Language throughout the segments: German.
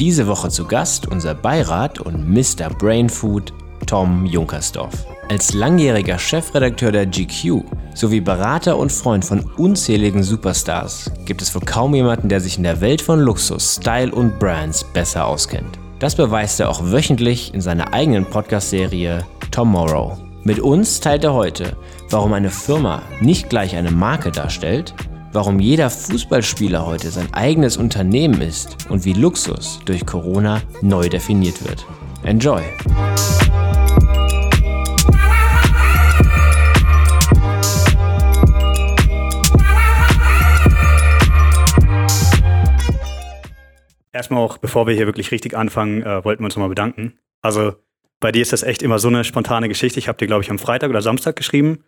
Diese Woche zu Gast unser Beirat und Mr. Brainfood Tom Junkersdorf. Als langjähriger Chefredakteur der GQ sowie Berater und Freund von unzähligen Superstars gibt es wohl kaum jemanden, der sich in der Welt von Luxus, Style und Brands besser auskennt. Das beweist er auch wöchentlich in seiner eigenen Podcast-Serie Tomorrow. Mit uns teilt er heute, warum eine Firma nicht gleich eine Marke darstellt, warum jeder Fußballspieler heute sein eigenes Unternehmen ist und wie Luxus durch Corona neu definiert wird. Enjoy! Erstmal auch, bevor wir hier wirklich richtig anfangen, äh, wollten wir uns nochmal bedanken. Also bei dir ist das echt immer so eine spontane Geschichte. Ich habe dir, glaube ich, am Freitag oder Samstag geschrieben.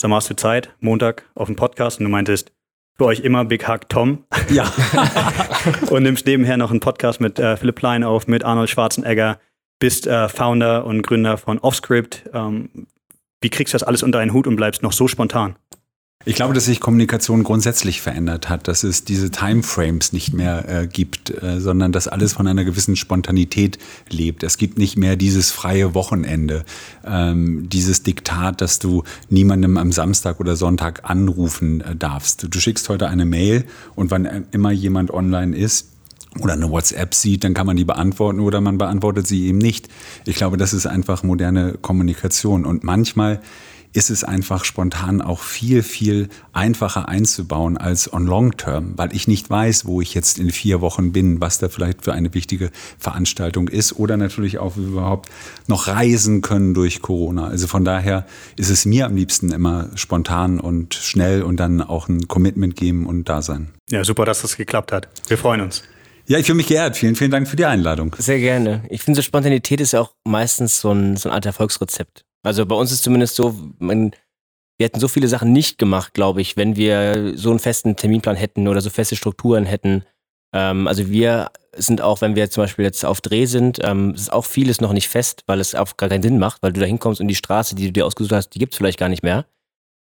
Sag mal, hast du Zeit, Montag auf dem Podcast und du meintest, für euch immer Big Hug Tom. Ja. und nimmst nebenher noch einen Podcast mit äh, Philipp Plein auf, mit Arnold Schwarzenegger, bist äh, Founder und Gründer von Offscript. Ähm, wie kriegst du das alles unter einen Hut und bleibst noch so spontan? Ich glaube, dass sich Kommunikation grundsätzlich verändert hat, dass es diese Timeframes nicht mehr äh, gibt, äh, sondern dass alles von einer gewissen Spontanität lebt. Es gibt nicht mehr dieses freie Wochenende, ähm, dieses Diktat, dass du niemandem am Samstag oder Sonntag anrufen äh, darfst. Du schickst heute eine Mail und wann äh, immer jemand online ist, oder eine WhatsApp sieht, dann kann man die beantworten oder man beantwortet sie eben nicht. Ich glaube, das ist einfach moderne Kommunikation. Und manchmal ist es einfach spontan auch viel, viel einfacher einzubauen als on long term, weil ich nicht weiß, wo ich jetzt in vier Wochen bin, was da vielleicht für eine wichtige Veranstaltung ist oder natürlich auch, wie wir überhaupt noch reisen können durch Corona. Also von daher ist es mir am liebsten immer spontan und schnell und dann auch ein Commitment geben und da sein. Ja, super, dass das geklappt hat. Wir freuen uns. Ja, ich fühle mich geehrt. Vielen, vielen Dank für die Einladung. Sehr gerne. Ich finde, so Spontanität ist ja auch meistens so ein, so eine Art Erfolgsrezept. Also bei uns ist zumindest so, man, wir hätten so viele Sachen nicht gemacht, glaube ich, wenn wir so einen festen Terminplan hätten oder so feste Strukturen hätten. Ähm, also wir sind auch, wenn wir zum Beispiel jetzt auf Dreh sind, ähm, ist auch vieles noch nicht fest, weil es auch gar keinen Sinn macht, weil du da hinkommst und die Straße, die du dir ausgesucht hast, die gibt es vielleicht gar nicht mehr.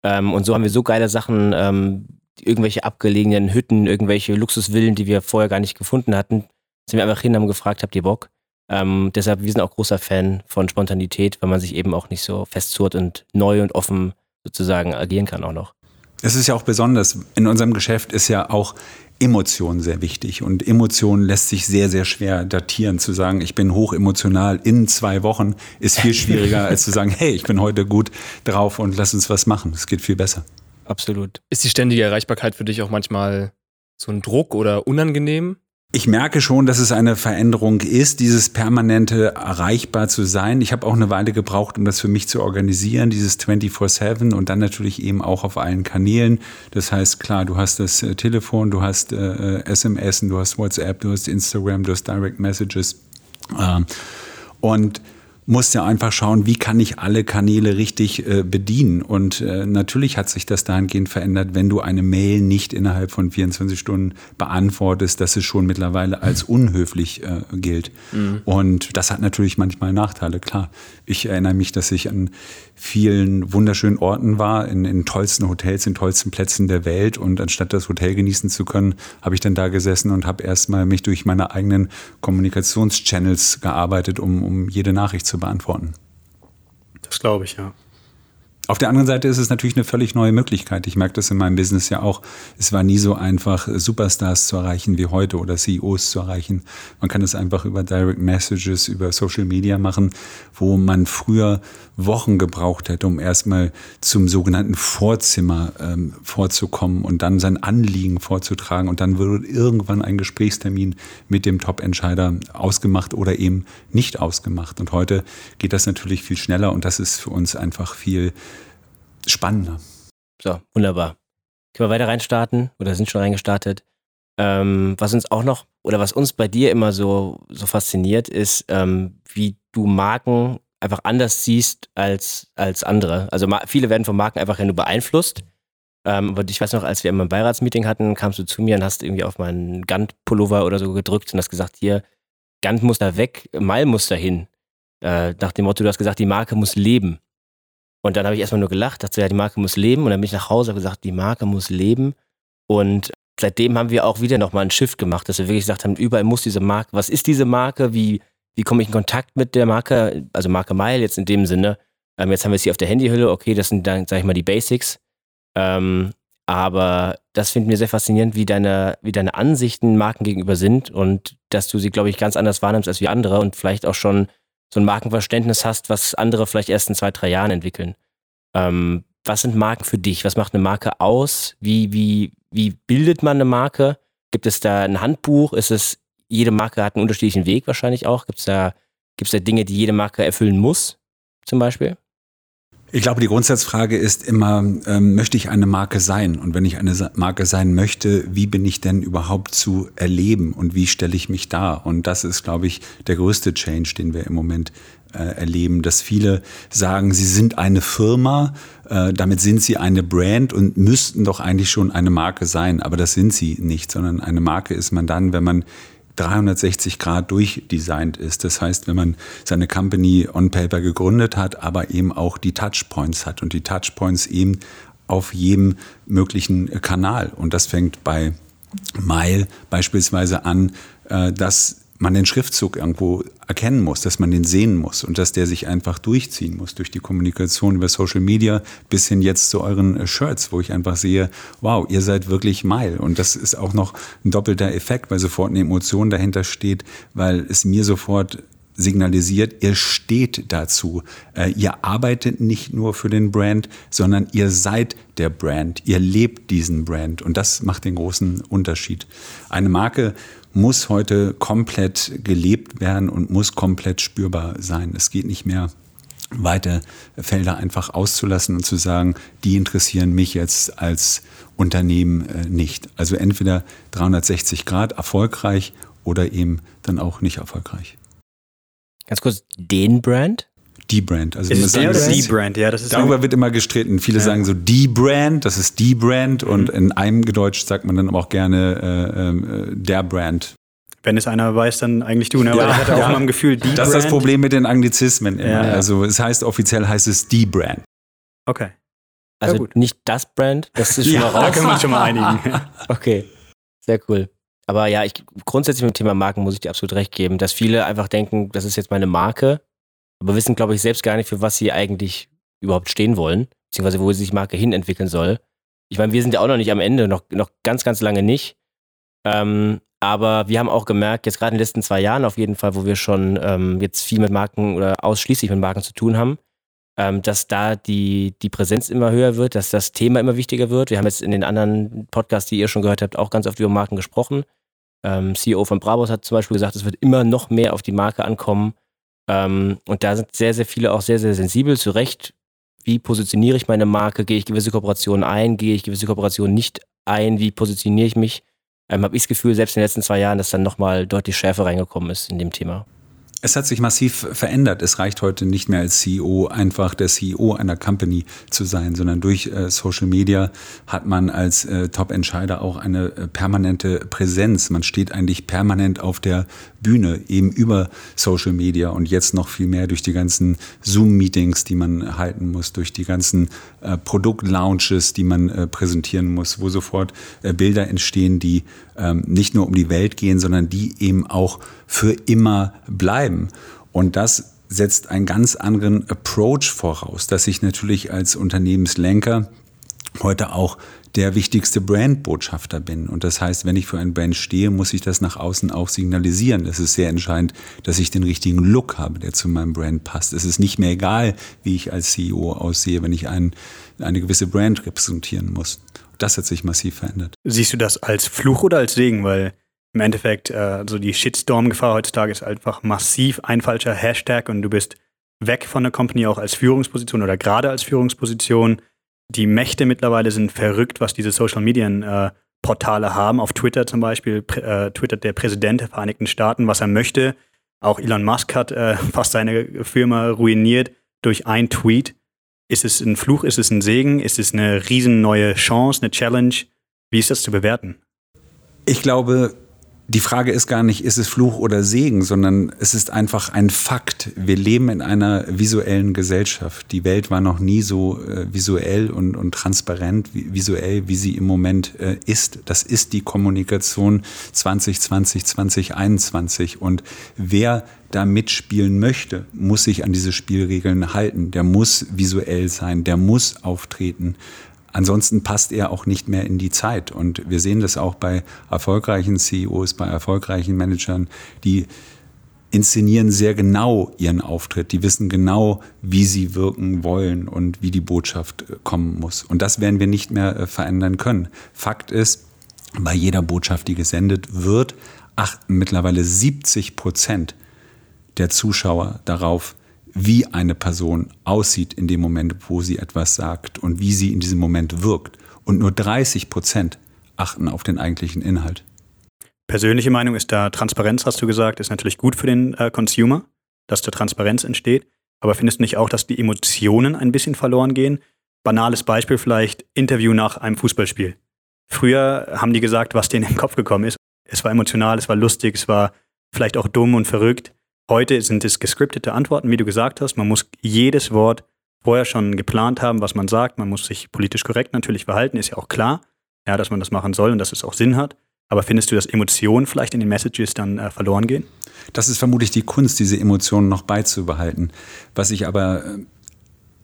Ähm, und so haben wir so geile Sachen, ähm, irgendwelche abgelegenen Hütten, irgendwelche Luxusvillen, die wir vorher gar nicht gefunden hatten, sind wir einfach hin, haben gefragt, habt ihr Bock? Ähm, deshalb, wir sind auch großer Fan von Spontanität, weil man sich eben auch nicht so festzurrt und neu und offen sozusagen agieren kann auch noch. Es ist ja auch besonders, in unserem Geschäft ist ja auch Emotion sehr wichtig und Emotion lässt sich sehr, sehr schwer datieren. Zu sagen, ich bin hoch emotional in zwei Wochen ist viel schwieriger als zu sagen, hey, ich bin heute gut drauf und lass uns was machen. Es geht viel besser. Absolut. Ist die ständige Erreichbarkeit für dich auch manchmal so ein Druck oder unangenehm? Ich merke schon, dass es eine Veränderung ist, dieses permanente erreichbar zu sein. Ich habe auch eine Weile gebraucht, um das für mich zu organisieren, dieses 24/7 und dann natürlich eben auch auf allen Kanälen. Das heißt, klar, du hast das äh, Telefon, du hast äh, SMS, du hast WhatsApp, du hast Instagram, du hast Direct Messages. Ähm, und musst ja einfach schauen, wie kann ich alle Kanäle richtig äh, bedienen. Und äh, natürlich hat sich das dahingehend verändert, wenn du eine Mail nicht innerhalb von 24 Stunden beantwortest, dass es schon mittlerweile als unhöflich äh, gilt. Mhm. Und das hat natürlich manchmal Nachteile, klar. Ich erinnere mich, dass ich an vielen wunderschönen Orten war, in, in tollsten Hotels, in tollsten Plätzen der Welt. Und anstatt das Hotel genießen zu können, habe ich dann da gesessen und habe erstmal mich durch meine eigenen Kommunikationschannels gearbeitet, um, um jede Nachricht zu beantworten. Das glaube ich, ja. Auf der anderen Seite ist es natürlich eine völlig neue Möglichkeit. Ich merke das in meinem Business ja auch. Es war nie so einfach, Superstars zu erreichen wie heute oder CEOs zu erreichen. Man kann es einfach über Direct Messages, über Social Media machen, wo man früher Wochen gebraucht hätte, um erstmal zum sogenannten Vorzimmer ähm, vorzukommen und dann sein Anliegen vorzutragen. Und dann würde irgendwann ein Gesprächstermin mit dem Top-Entscheider ausgemacht oder eben nicht ausgemacht. Und heute geht das natürlich viel schneller und das ist für uns einfach viel spannender. So, wunderbar. Können wir weiter reinstarten oder sind schon reingestartet? Ähm, was uns auch noch oder was uns bei dir immer so, so fasziniert, ist, ähm, wie du Marken einfach anders siehst als, als andere. Also viele werden von Marken einfach ja nur beeinflusst. Ähm, aber ich weiß noch, als wir immer ein Beiratsmeeting hatten, kamst du zu mir und hast irgendwie auf meinen Gant-Pullover oder so gedrückt und hast gesagt, hier, Gant muss da weg, Mal muss da hin. Äh, nach dem Motto, du hast gesagt, die Marke muss leben. Und dann habe ich erstmal nur gelacht, dachte, ja, die Marke muss leben. Und dann bin ich nach Hause und gesagt, die Marke muss leben. Und seitdem haben wir auch wieder nochmal einen Shift gemacht, dass wir wirklich gesagt haben, überall muss diese Marke, was ist diese Marke, wie, wie komme ich in Kontakt mit der Marke, also Marke Mile jetzt in dem Sinne. Ähm, jetzt haben wir es hier auf der Handyhülle, okay, das sind dann, sag ich mal, die Basics. Ähm, aber das finden wir sehr faszinierend, wie deine, wie deine Ansichten Marken gegenüber sind und dass du sie, glaube ich, ganz anders wahrnimmst als wir andere und vielleicht auch schon so ein Markenverständnis hast, was andere vielleicht erst in zwei, drei Jahren entwickeln. Ähm, was sind Marken für dich? Was macht eine Marke aus? Wie, wie, wie bildet man eine Marke? Gibt es da ein Handbuch? Ist es, jede Marke hat einen unterschiedlichen Weg wahrscheinlich auch? Gibt es da, gibt's da Dinge, die jede Marke erfüllen muss, zum Beispiel? Ich glaube, die Grundsatzfrage ist immer, ähm, möchte ich eine Marke sein? Und wenn ich eine Marke sein möchte, wie bin ich denn überhaupt zu erleben und wie stelle ich mich dar? Und das ist, glaube ich, der größte Change, den wir im Moment äh, erleben, dass viele sagen, sie sind eine Firma, äh, damit sind sie eine Brand und müssten doch eigentlich schon eine Marke sein. Aber das sind sie nicht, sondern eine Marke ist man dann, wenn man 360 Grad durchdesignt ist. Das heißt, wenn man seine Company on Paper gegründet hat, aber eben auch die Touchpoints hat und die Touchpoints eben auf jedem möglichen Kanal. Und das fängt bei Mile beispielsweise an, äh, dass man den Schriftzug irgendwo erkennen muss, dass man den sehen muss und dass der sich einfach durchziehen muss durch die Kommunikation über Social Media bis hin jetzt zu euren äh, Shirts, wo ich einfach sehe, wow, ihr seid wirklich Mile. Und das ist auch noch ein doppelter Effekt, weil sofort eine Emotion dahinter steht, weil es mir sofort signalisiert, ihr steht dazu. Äh, ihr arbeitet nicht nur für den Brand, sondern ihr seid der Brand. Ihr lebt diesen Brand. Und das macht den großen Unterschied. Eine Marke muss heute komplett gelebt werden und muss komplett spürbar sein. Es geht nicht mehr weite Felder einfach auszulassen und zu sagen, die interessieren mich jetzt als Unternehmen äh, nicht. Also entweder 360 Grad erfolgreich oder eben dann auch nicht erfolgreich. Ganz kurz, den Brand? Die Brand. Also ist es der oder die Brand? Ja, das ist darüber wird immer gestritten. Viele ja. sagen so die Brand, das ist die Brand mhm. und in einem Gedeutscht sagt man dann aber auch gerne äh, äh, der Brand. Wenn es einer weiß, dann eigentlich du. Ne? Aber ja, ich hatte auch ja. mal im Gefühl, die Das Brand. ist das Problem mit den Anglizismen. Ja, also es heißt offiziell heißt es die Brand. Okay. Also nicht das Brand, das ist schon mal raus. Da können wir uns schon mal einigen. okay, sehr cool. Aber ja, ich, grundsätzlich mit dem Thema Marken muss ich dir absolut recht geben, dass viele einfach denken, das ist jetzt meine Marke aber wissen, glaube ich, selbst gar nicht, für was sie eigentlich überhaupt stehen wollen, beziehungsweise wo sich Marke hin entwickeln soll. Ich meine, wir sind ja auch noch nicht am Ende, noch, noch ganz, ganz lange nicht. Ähm, aber wir haben auch gemerkt, jetzt gerade in den letzten zwei Jahren auf jeden Fall, wo wir schon ähm, jetzt viel mit Marken oder ausschließlich mit Marken zu tun haben, ähm, dass da die, die Präsenz immer höher wird, dass das Thema immer wichtiger wird. Wir haben jetzt in den anderen Podcasts, die ihr schon gehört habt, auch ganz oft über Marken gesprochen. Ähm, CEO von Brabus hat zum Beispiel gesagt, es wird immer noch mehr auf die Marke ankommen. Ähm, und da sind sehr, sehr viele auch sehr, sehr sensibel, zu Recht. Wie positioniere ich meine Marke? Gehe ich gewisse Kooperationen ein? Gehe ich gewisse Kooperationen nicht ein? Wie positioniere ich mich? Ähm, Habe ich das Gefühl, selbst in den letzten zwei Jahren, dass dann nochmal deutlich Schärfe reingekommen ist in dem Thema. Es hat sich massiv verändert. Es reicht heute nicht mehr als CEO einfach der CEO einer Company zu sein, sondern durch äh, Social Media hat man als äh, Top-Entscheider auch eine äh, permanente Präsenz. Man steht eigentlich permanent auf der Bühne, eben über Social Media und jetzt noch viel mehr durch die ganzen Zoom-Meetings, die man halten muss, durch die ganzen äh, Produktlaunches, die man äh, präsentieren muss, wo sofort äh, Bilder entstehen, die ähm, nicht nur um die Welt gehen, sondern die eben auch für immer bleiben. Und das setzt einen ganz anderen Approach voraus, dass ich natürlich als Unternehmenslenker heute auch der wichtigste Brandbotschafter bin. Und das heißt, wenn ich für ein Brand stehe, muss ich das nach außen auch signalisieren. Es ist sehr entscheidend, dass ich den richtigen Look habe, der zu meinem Brand passt. Es ist nicht mehr egal, wie ich als CEO aussehe, wenn ich ein, eine gewisse Brand repräsentieren muss. Das hat sich massiv verändert. Siehst du das als Fluch oder als Segen? Weil im Endeffekt, äh, so die Shitstorm-Gefahr heutzutage ist einfach massiv ein falscher Hashtag und du bist weg von der Company auch als Führungsposition oder gerade als Führungsposition. Die Mächte mittlerweile sind verrückt, was diese Social Media äh, Portale haben. Auf Twitter zum Beispiel äh, twittert der Präsident der Vereinigten Staaten, was er möchte. Auch Elon Musk hat äh, fast seine Firma ruiniert durch ein Tweet. Ist es ein Fluch? Ist es ein Segen? Ist es eine riesen neue Chance, eine Challenge? Wie ist das zu bewerten? Ich glaube, die Frage ist gar nicht, ist es Fluch oder Segen, sondern es ist einfach ein Fakt. Wir leben in einer visuellen Gesellschaft. Die Welt war noch nie so äh, visuell und, und transparent, wie, visuell, wie sie im Moment äh, ist. Das ist die Kommunikation 2020, 2021. Und wer da mitspielen möchte, muss sich an diese Spielregeln halten. Der muss visuell sein, der muss auftreten. Ansonsten passt er auch nicht mehr in die Zeit. Und wir sehen das auch bei erfolgreichen CEOs, bei erfolgreichen Managern, die inszenieren sehr genau ihren Auftritt. Die wissen genau, wie sie wirken wollen und wie die Botschaft äh, kommen muss. Und das werden wir nicht mehr äh, verändern können. Fakt ist, bei jeder Botschaft, die gesendet wird, achten mittlerweile 70 Prozent der Zuschauer darauf, wie eine Person aussieht in dem Moment, wo sie etwas sagt und wie sie in diesem Moment wirkt. Und nur 30 Prozent achten auf den eigentlichen Inhalt. Persönliche Meinung ist da Transparenz, hast du gesagt, ist natürlich gut für den äh, Consumer, dass da Transparenz entsteht. Aber findest du nicht auch, dass die Emotionen ein bisschen verloren gehen? Banales Beispiel vielleicht Interview nach einem Fußballspiel. Früher haben die gesagt, was denen im Kopf gekommen ist. Es war emotional, es war lustig, es war vielleicht auch dumm und verrückt. Heute sind es gescriptete Antworten, wie du gesagt hast. Man muss jedes Wort vorher schon geplant haben, was man sagt. Man muss sich politisch korrekt natürlich verhalten, ist ja auch klar, ja, dass man das machen soll und dass es auch Sinn hat. Aber findest du, dass Emotionen vielleicht in den Messages dann äh, verloren gehen? Das ist vermutlich die Kunst, diese Emotionen noch beizubehalten. Was ich aber äh,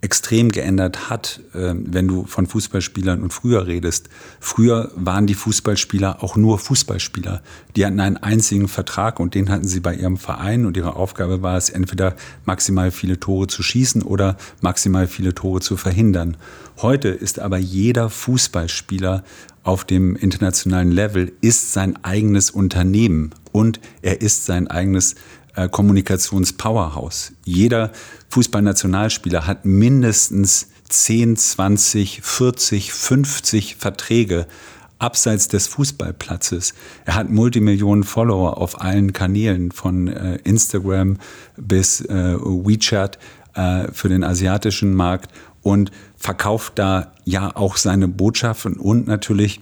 extrem geändert hat, äh, wenn du von Fußballspielern und früher redest. Früher waren die Fußballspieler auch nur Fußballspieler. Die hatten einen einzigen Vertrag und den hatten sie bei ihrem Verein und ihre Aufgabe war es, entweder maximal viele Tore zu schießen oder maximal viele Tore zu verhindern. Heute ist aber jeder Fußballspieler auf dem internationalen Level ist sein eigenes Unternehmen und er ist sein eigenes äh, Kommunikationspowerhouse. Jeder Fußballnationalspieler hat mindestens 10, 20, 40, 50 Verträge abseits des Fußballplatzes. Er hat Multimillionen Follower auf allen Kanälen, von äh, Instagram bis äh, WeChat äh, für den asiatischen Markt und verkauft da ja auch seine Botschaften und natürlich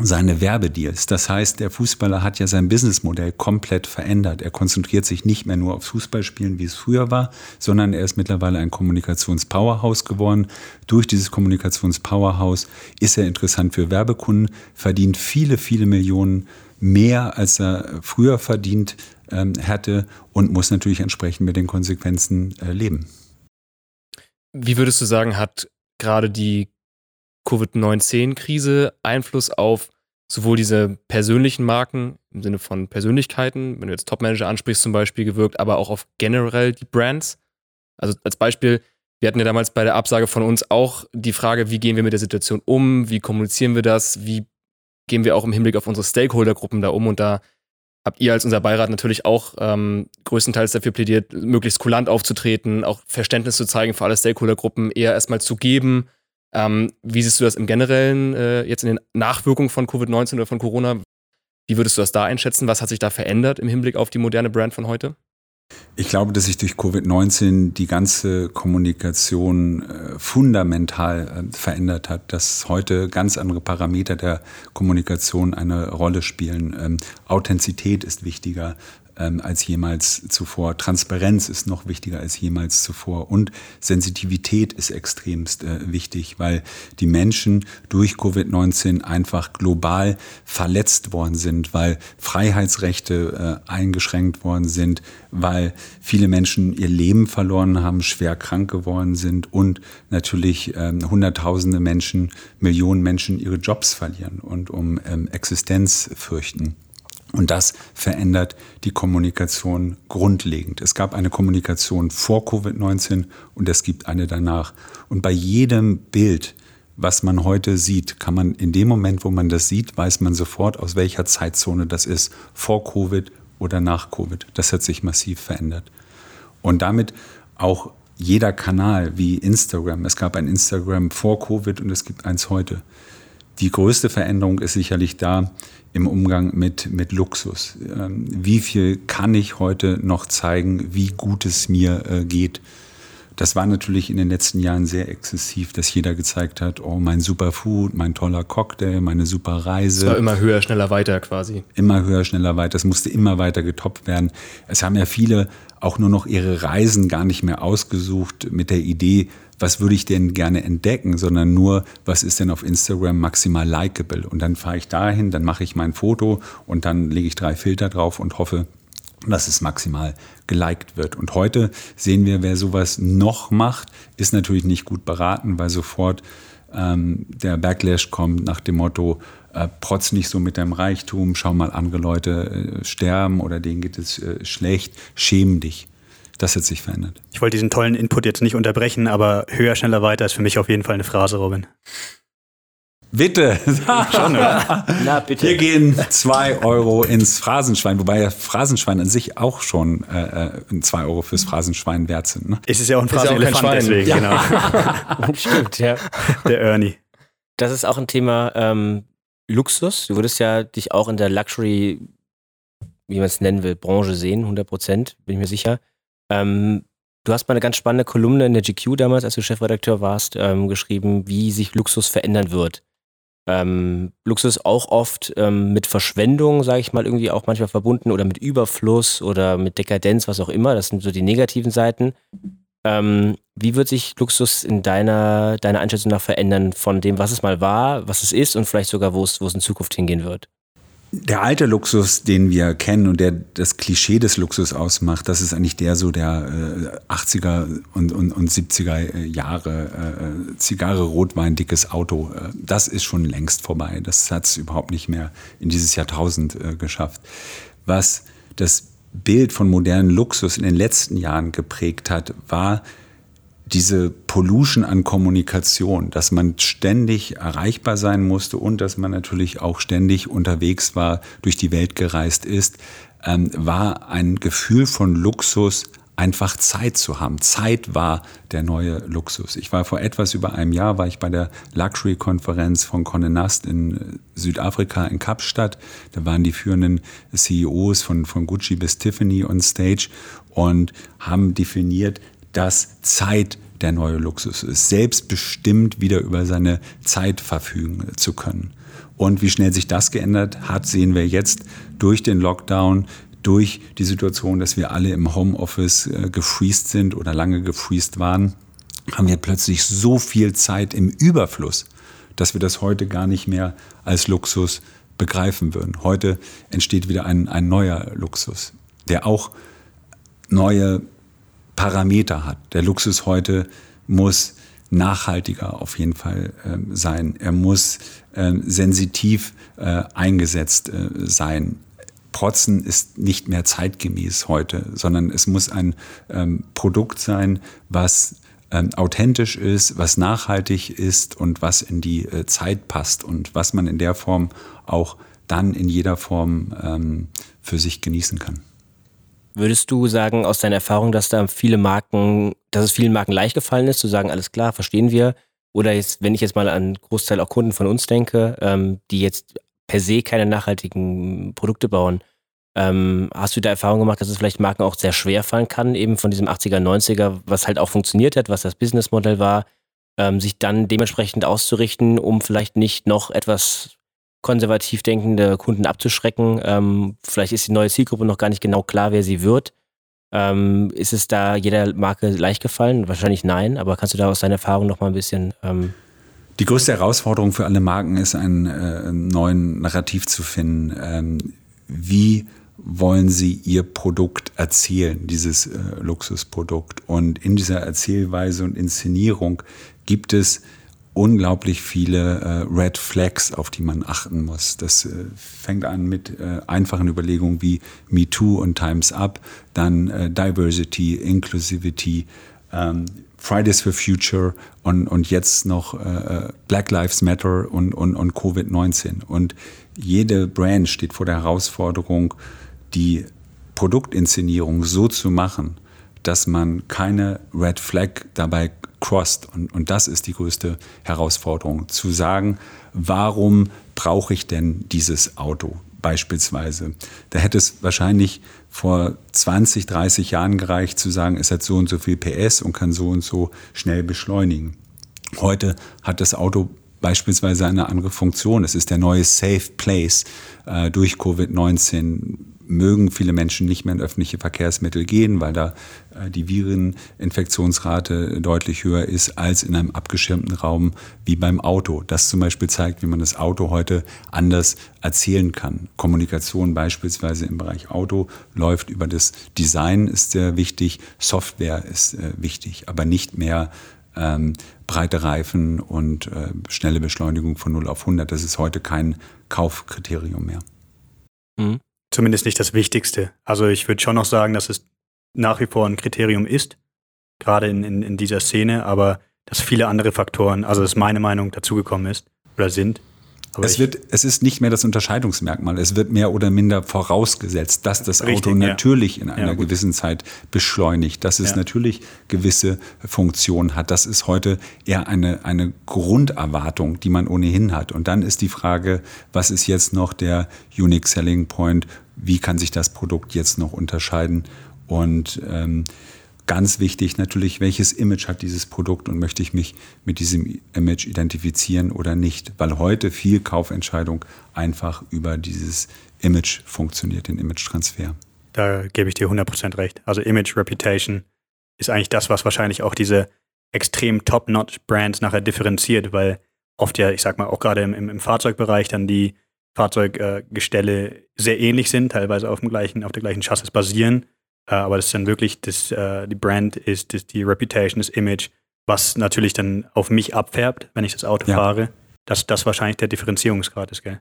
seine Werbedeals. Das heißt, der Fußballer hat ja sein Businessmodell komplett verändert. Er konzentriert sich nicht mehr nur aufs Fußballspielen, wie es früher war, sondern er ist mittlerweile ein Kommunikationspowerhouse geworden. Durch dieses Kommunikationspowerhouse ist er interessant für Werbekunden, verdient viele, viele Millionen mehr, als er früher verdient ähm, hätte und muss natürlich entsprechend mit den Konsequenzen äh, leben. Wie würdest du sagen, hat gerade die Covid-19-Krise Einfluss auf sowohl diese persönlichen Marken im Sinne von Persönlichkeiten, wenn du jetzt Top-Manager ansprichst zum Beispiel, gewirkt, aber auch auf generell die Brands? Also als Beispiel, wir hatten ja damals bei der Absage von uns auch die Frage, wie gehen wir mit der Situation um, wie kommunizieren wir das, wie gehen wir auch im Hinblick auf unsere Stakeholder-Gruppen da um und da habt ihr als unser Beirat natürlich auch ähm, größtenteils dafür plädiert, möglichst kulant aufzutreten, auch Verständnis zu zeigen für alle Stakeholder-Gruppen, eher erstmal zu geben, ähm, wie siehst du das im Generellen äh, jetzt in den Nachwirkungen von Covid-19 oder von Corona? Wie würdest du das da einschätzen? Was hat sich da verändert im Hinblick auf die moderne Brand von heute? Ich glaube, dass sich durch Covid-19 die ganze Kommunikation äh, fundamental äh, verändert hat, dass heute ganz andere Parameter der Kommunikation eine Rolle spielen. Ähm, Authentizität ist wichtiger, ähm, als jemals zuvor. Transparenz ist noch wichtiger als jemals zuvor. Und Sensitivität ist extremst äh, wichtig, weil die Menschen durch Covid-19 einfach global verletzt worden sind, weil Freiheitsrechte äh, eingeschränkt worden sind, weil viele Menschen ihr Leben verloren haben, schwer krank geworden sind und natürlich ähm, Hunderttausende Menschen, Millionen Menschen ihre Jobs verlieren und um ähm, Existenz fürchten. Und das verändert die Kommunikation grundlegend. Es gab eine Kommunikation vor Covid-19 und es gibt eine danach. Und bei jedem Bild, was man heute sieht, kann man in dem Moment, wo man das sieht, weiß man sofort, aus welcher Zeitzone das ist, vor Covid oder nach Covid. Das hat sich massiv verändert. Und damit auch jeder Kanal wie Instagram. Es gab ein Instagram vor Covid und es gibt eins heute. Die größte Veränderung ist sicherlich da, im Umgang mit, mit Luxus. Ähm, wie viel kann ich heute noch zeigen, wie gut es mir äh, geht? das war natürlich in den letzten Jahren sehr exzessiv, dass jeder gezeigt hat, oh, mein Superfood, mein toller Cocktail, meine super Reise. Es war immer höher, schneller, weiter quasi. Immer höher, schneller, weiter. Es musste immer weiter getoppt werden. Es haben ja viele auch nur noch ihre Reisen gar nicht mehr ausgesucht mit der Idee, was würde ich denn gerne entdecken, sondern nur, was ist denn auf Instagram maximal likable. Und dann fahre ich dahin, dann mache ich mein Foto und dann lege ich drei Filter drauf und hoffe, dass es maximal geliked wird. Und heute sehen wir, wer sowas noch macht, ist natürlich nicht gut beraten, weil sofort ähm, der Backlash kommt nach dem Motto, äh, protz nicht so mit deinem Reichtum, schau mal, andere Leute äh, sterben oder denen geht es äh, schlecht, schäm dich. Das hat sich verändert. Ich wollte diesen tollen Input jetzt nicht unterbrechen, aber höher, schneller, weiter ist für mich auf jeden Fall eine Phrase, Robin. Bitte. Schon, oder? Na, bitte. Hier gehen zwei Euro ins Phrasenschwein, wobei ja Phrasenschwein an sich auch schon äh, äh, zwei Euro fürs Phrasenschwein wert sind. Ne? Es ist ja auch ein ja Phrasenelefant, Schwein. deswegen, Ja. genau. Stimmt, ja. Der Ernie. Das ist auch ein Thema ähm, Luxus. Du würdest ja dich auch in der Luxury, wie man es nennen will, Branche sehen, 100 Prozent, bin ich mir sicher. Ähm, du hast mal eine ganz spannende Kolumne in der GQ damals, als du Chefredakteur warst, ähm, geschrieben, wie sich Luxus verändern wird. Ähm, Luxus auch oft ähm, mit Verschwendung, sage ich mal, irgendwie auch manchmal verbunden oder mit Überfluss oder mit Dekadenz, was auch immer. Das sind so die negativen Seiten. Ähm, wie wird sich Luxus in deiner, deiner Einschätzung nach verändern von dem, was es mal war, was es ist und vielleicht sogar, wo es, wo es in Zukunft hingehen wird? Der alte Luxus, den wir kennen und der das Klischee des Luxus ausmacht, das ist eigentlich der so der äh, 80er und, und, und 70er Jahre. Äh, Zigarre, Rotwein, dickes Auto. Äh, das ist schon längst vorbei. Das hat es überhaupt nicht mehr in dieses Jahrtausend äh, geschafft. Was das Bild von modernen Luxus in den letzten Jahren geprägt hat, war diese Pollution an Kommunikation, dass man ständig erreichbar sein musste und dass man natürlich auch ständig unterwegs war, durch die Welt gereist ist, ähm, war ein Gefühl von Luxus, einfach Zeit zu haben. Zeit war der neue Luxus. Ich war vor etwas über einem Jahr, war ich bei der Luxury-Konferenz von Condé Nast in Südafrika in Kapstadt. Da waren die führenden CEOs von, von Gucci bis Tiffany on Stage und haben definiert, dass Zeit der neue Luxus ist, selbstbestimmt wieder über seine Zeit verfügen zu können. Und wie schnell sich das geändert hat, sehen wir jetzt durch den Lockdown, durch die Situation, dass wir alle im Homeoffice äh, gefreezed sind oder lange gefreezed waren, haben wir plötzlich so viel Zeit im Überfluss, dass wir das heute gar nicht mehr als Luxus begreifen würden. Heute entsteht wieder ein, ein neuer Luxus, der auch neue Parameter hat. Der Luxus heute muss nachhaltiger auf jeden Fall äh, sein. Er muss äh, sensitiv äh, eingesetzt äh, sein. Protzen ist nicht mehr zeitgemäß heute, sondern es muss ein ähm, Produkt sein, was ähm, authentisch ist, was nachhaltig ist und was in die äh, Zeit passt und was man in der Form auch dann in jeder Form ähm, für sich genießen kann. Würdest du sagen, aus deiner Erfahrung, dass da viele Marken, dass es vielen Marken leicht gefallen ist, zu sagen, alles klar, verstehen wir? Oder jetzt, wenn ich jetzt mal an einen Großteil auch Kunden von uns denke, ähm, die jetzt per se keine nachhaltigen Produkte bauen, ähm, hast du da Erfahrung gemacht, dass es vielleicht Marken auch sehr schwer fallen kann, eben von diesem 80er, 90er, was halt auch funktioniert hat, was das Businessmodell war, ähm, sich dann dementsprechend auszurichten, um vielleicht nicht noch etwas konservativ denkende Kunden abzuschrecken. Ähm, vielleicht ist die neue Zielgruppe noch gar nicht genau klar, wer sie wird. Ähm, ist es da jeder Marke leicht gefallen? Wahrscheinlich nein, aber kannst du da aus deiner Erfahrung noch mal ein bisschen ähm, Die größte Herausforderung für alle Marken ist, einen äh, neuen Narrativ zu finden. Ähm, wie wollen sie ihr Produkt erzählen, dieses äh, Luxusprodukt? Und in dieser Erzählweise und Inszenierung gibt es unglaublich viele äh, Red Flags, auf die man achten muss. Das äh, fängt an mit äh, einfachen Überlegungen wie Me Too und Times Up, dann äh, Diversity, Inclusivity, ähm, Fridays for Future und, und jetzt noch äh, Black Lives Matter und, und, und Covid-19. Und jede Brand steht vor der Herausforderung, die Produktinszenierung so zu machen, dass man keine Red Flag dabei crossed. Und, und das ist die größte Herausforderung, zu sagen, warum brauche ich denn dieses Auto? beispielsweise. Da hätte es wahrscheinlich vor 20, 30 Jahren gereicht zu sagen, es hat so und so viel PS und kann so und so schnell beschleunigen. Heute hat das Auto beispielsweise eine andere Funktion. Es ist der neue Safe Place. Äh, durch Covid-19 mögen viele Menschen nicht mehr in öffentliche Verkehrsmittel gehen, weil da äh, die Vireninfektionsrate deutlich höher ist als in einem abgeschirmten Raum wie beim Auto. Das zum Beispiel zeigt, wie man das Auto heute anders erzählen kann. Kommunikation beispielsweise im Bereich Auto läuft über das Design ist sehr wichtig, Software ist äh, wichtig, aber nicht mehr ähm, breite Reifen und äh, schnelle Beschleunigung von 0 auf 100. Das ist heute kein Kaufkriterium mehr. Mhm. Zumindest nicht das Wichtigste. Also ich würde schon noch sagen, dass es nach wie vor ein Kriterium ist, gerade in, in, in dieser Szene, aber dass viele andere Faktoren, also das ist meine Meinung, dazugekommen ist oder sind, aber es, wird, es ist nicht mehr das Unterscheidungsmerkmal. Es wird mehr oder minder vorausgesetzt, dass das richtig, Auto natürlich ja. in einer ja, gewissen Zeit beschleunigt, dass es ja. natürlich gewisse Funktionen hat. Das ist heute eher eine, eine Grunderwartung, die man ohnehin hat. Und dann ist die Frage, was ist jetzt noch der Unique Selling Point? Wie kann sich das Produkt jetzt noch unterscheiden? Und ähm, Ganz wichtig natürlich, welches Image hat dieses Produkt und möchte ich mich mit diesem Image identifizieren oder nicht, weil heute viel Kaufentscheidung einfach über dieses Image funktioniert, den Image-Transfer. Da gebe ich dir 100% recht. Also Image Reputation ist eigentlich das, was wahrscheinlich auch diese extrem top-notch-Brands nachher differenziert, weil oft ja, ich sag mal, auch gerade im, im Fahrzeugbereich dann die Fahrzeuggestelle sehr ähnlich sind, teilweise auf dem gleichen, auf der gleichen Chassis basieren äh, aber das ist dann wirklich, das, äh, die Brand ist, das, die Reputation, das Image, was natürlich dann auf mich abfärbt, wenn ich das Auto ja. fahre. Dass das wahrscheinlich der Differenzierungsgrad ist, gell?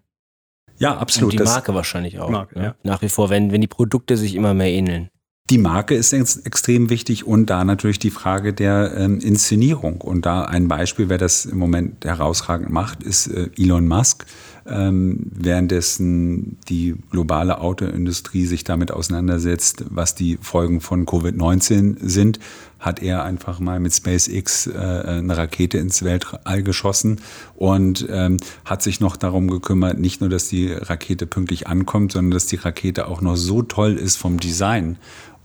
Ja, absolut. Und die Marke wahrscheinlich auch. Marke, ne? ja. Nach wie vor, wenn, wenn die Produkte sich immer mehr ähneln. Die Marke ist extrem wichtig und da natürlich die Frage der ähm, Inszenierung. Und da ein Beispiel, wer das im Moment herausragend macht, ist äh, Elon Musk. Ähm, währenddessen die globale Autoindustrie sich damit auseinandersetzt, was die Folgen von Covid-19 sind, hat er einfach mal mit SpaceX äh, eine Rakete ins Weltall geschossen und ähm, hat sich noch darum gekümmert, nicht nur, dass die Rakete pünktlich ankommt, sondern dass die Rakete auch noch so toll ist vom Design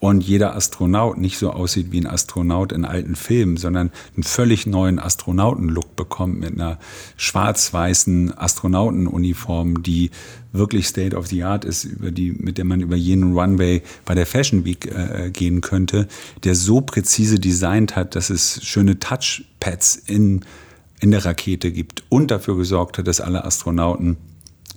und jeder Astronaut nicht so aussieht wie ein Astronaut in alten Filmen, sondern einen völlig neuen Astronauten-Look bekommt mit einer schwarz-weißen Astronautenuniform, die wirklich State of the Art ist, über die, mit der man über jenen Runway bei der Fashion Week äh, gehen könnte, der so präzise designt hat, dass es schöne Touchpads in, in der Rakete gibt und dafür gesorgt hat, dass alle Astronauten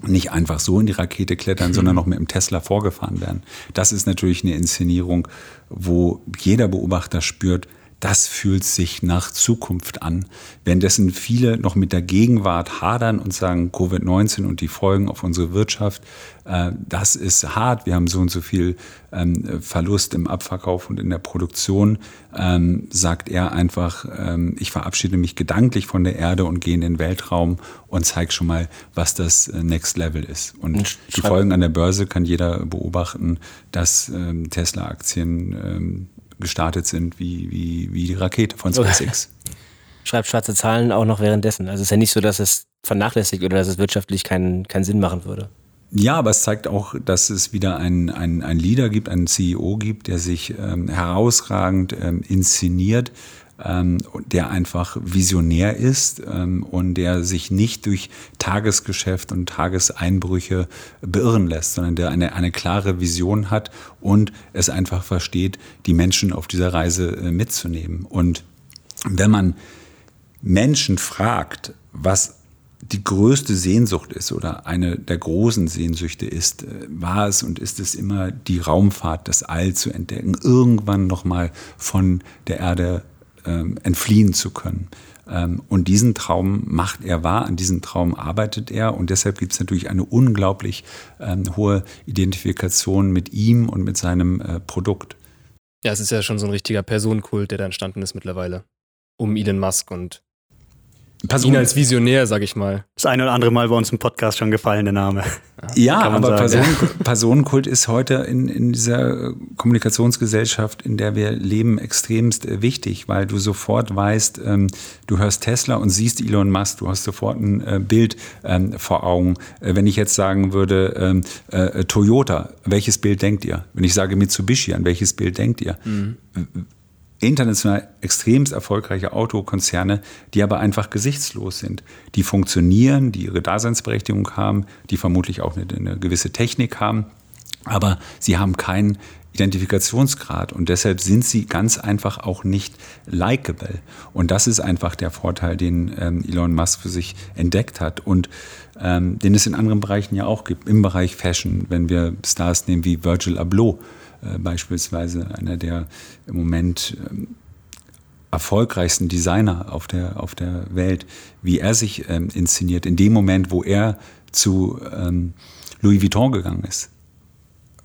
nicht einfach so in die Rakete klettern, sondern noch mit dem Tesla vorgefahren werden. Das ist natürlich eine Inszenierung, wo jeder Beobachter spürt, das fühlt sich nach Zukunft an. Währenddessen viele noch mit der Gegenwart hadern und sagen, Covid-19 und die Folgen auf unsere Wirtschaft, äh, das ist hart. Wir haben so und so viel ähm, Verlust im Abverkauf und in der Produktion. Ähm, sagt er einfach, ähm, ich verabschiede mich gedanklich von der Erde und gehe in den Weltraum und zeige schon mal, was das äh, Next Level ist. Und die Folgen an der Börse kann jeder beobachten, dass ähm, Tesla-Aktien ähm, gestartet sind wie, wie, wie die Rakete von SpaceX. Schreibt schwarze Zahlen auch noch währenddessen. Also es ist ja nicht so, dass es vernachlässigt oder dass es wirtschaftlich keinen, keinen Sinn machen würde. Ja, aber es zeigt auch, dass es wieder einen, einen, Leader gibt, einen CEO gibt, der sich ähm, herausragend ähm, inszeniert, ähm, der einfach visionär ist ähm, und der sich nicht durch Tagesgeschäft und Tageseinbrüche beirren lässt, sondern der eine, eine klare Vision hat und es einfach versteht, die Menschen auf dieser Reise äh, mitzunehmen. Und wenn man Menschen fragt, was die größte Sehnsucht ist oder eine der großen Sehnsüchte ist, äh, war es und ist es immer die Raumfahrt, das All zu entdecken, irgendwann nochmal von der Erde ähm, entfliehen zu können. Ähm, und diesen Traum macht er wahr, an diesem Traum arbeitet er und deshalb gibt es natürlich eine unglaublich ähm, hohe Identifikation mit ihm und mit seinem äh, Produkt. Ja, es ist ja schon so ein richtiger Personenkult, der da entstanden ist mittlerweile. Um Elon Musk und Person, Ihn als Visionär, sag ich mal. Das eine oder andere Mal bei uns im Podcast schon gefallen, der Name. ja, aber sagen, Person, Personenkult ist heute in, in dieser Kommunikationsgesellschaft, in der wir leben, extremst äh, wichtig, weil du sofort weißt, ähm, du hörst Tesla und siehst Elon Musk, du hast sofort ein äh, Bild ähm, vor Augen. Äh, wenn ich jetzt sagen würde, ähm, äh, Toyota, welches Bild denkt ihr? Wenn ich sage Mitsubishi, an welches Bild denkt ihr? Mhm. International extremst erfolgreiche Autokonzerne, die aber einfach gesichtslos sind. Die funktionieren, die ihre Daseinsberechtigung haben, die vermutlich auch eine, eine gewisse Technik haben, aber sie haben keinen Identifikationsgrad und deshalb sind sie ganz einfach auch nicht likable. Und das ist einfach der Vorteil, den ähm, Elon Musk für sich entdeckt hat und ähm, den es in anderen Bereichen ja auch gibt, im Bereich Fashion, wenn wir Stars nehmen wie Virgil Abloh, beispielsweise einer der im Moment ähm, erfolgreichsten Designer auf der, auf der Welt, wie er sich ähm, inszeniert, in dem Moment, wo er zu ähm, Louis Vuitton gegangen ist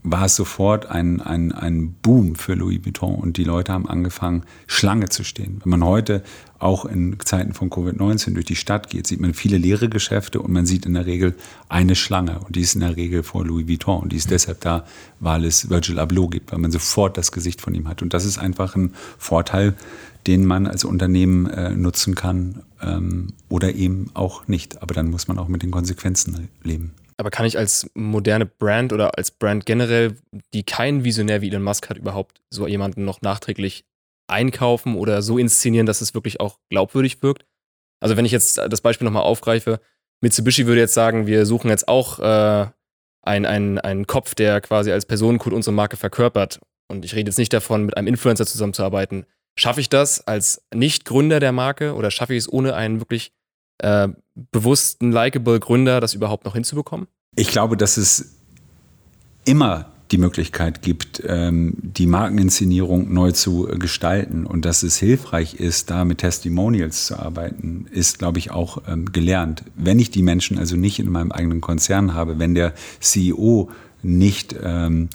war es sofort ein, ein, ein Boom für Louis Vuitton und die Leute haben angefangen, Schlange zu stehen. Wenn man heute auch in Zeiten von Covid-19 durch die Stadt geht, sieht man viele leere Geschäfte und man sieht in der Regel eine Schlange und die ist in der Regel vor Louis Vuitton und die ist deshalb da, weil es Virgil Abloh gibt, weil man sofort das Gesicht von ihm hat. Und das ist einfach ein Vorteil, den man als Unternehmen äh, nutzen kann ähm, oder eben auch nicht. Aber dann muss man auch mit den Konsequenzen leben. Aber kann ich als moderne Brand oder als Brand generell, die keinen Visionär wie Elon Musk hat, überhaupt so jemanden noch nachträglich einkaufen oder so inszenieren, dass es wirklich auch glaubwürdig wirkt? Also wenn ich jetzt das Beispiel nochmal aufgreife, Mitsubishi würde jetzt sagen, wir suchen jetzt auch äh, einen, einen, Kopf, der quasi als Personencode unsere Marke verkörpert. Und ich rede jetzt nicht davon, mit einem Influencer zusammenzuarbeiten. Schaffe ich das als Nicht-Gründer der Marke oder schaffe ich es ohne einen wirklich äh, bewussten, likable Gründer, das überhaupt noch hinzubekommen? Ich glaube, dass es immer die Möglichkeit gibt, ähm, die Markeninszenierung neu zu gestalten und dass es hilfreich ist, da mit Testimonials zu arbeiten, ist, glaube ich, auch ähm, gelernt. Wenn ich die Menschen also nicht in meinem eigenen Konzern habe, wenn der CEO nicht ähm,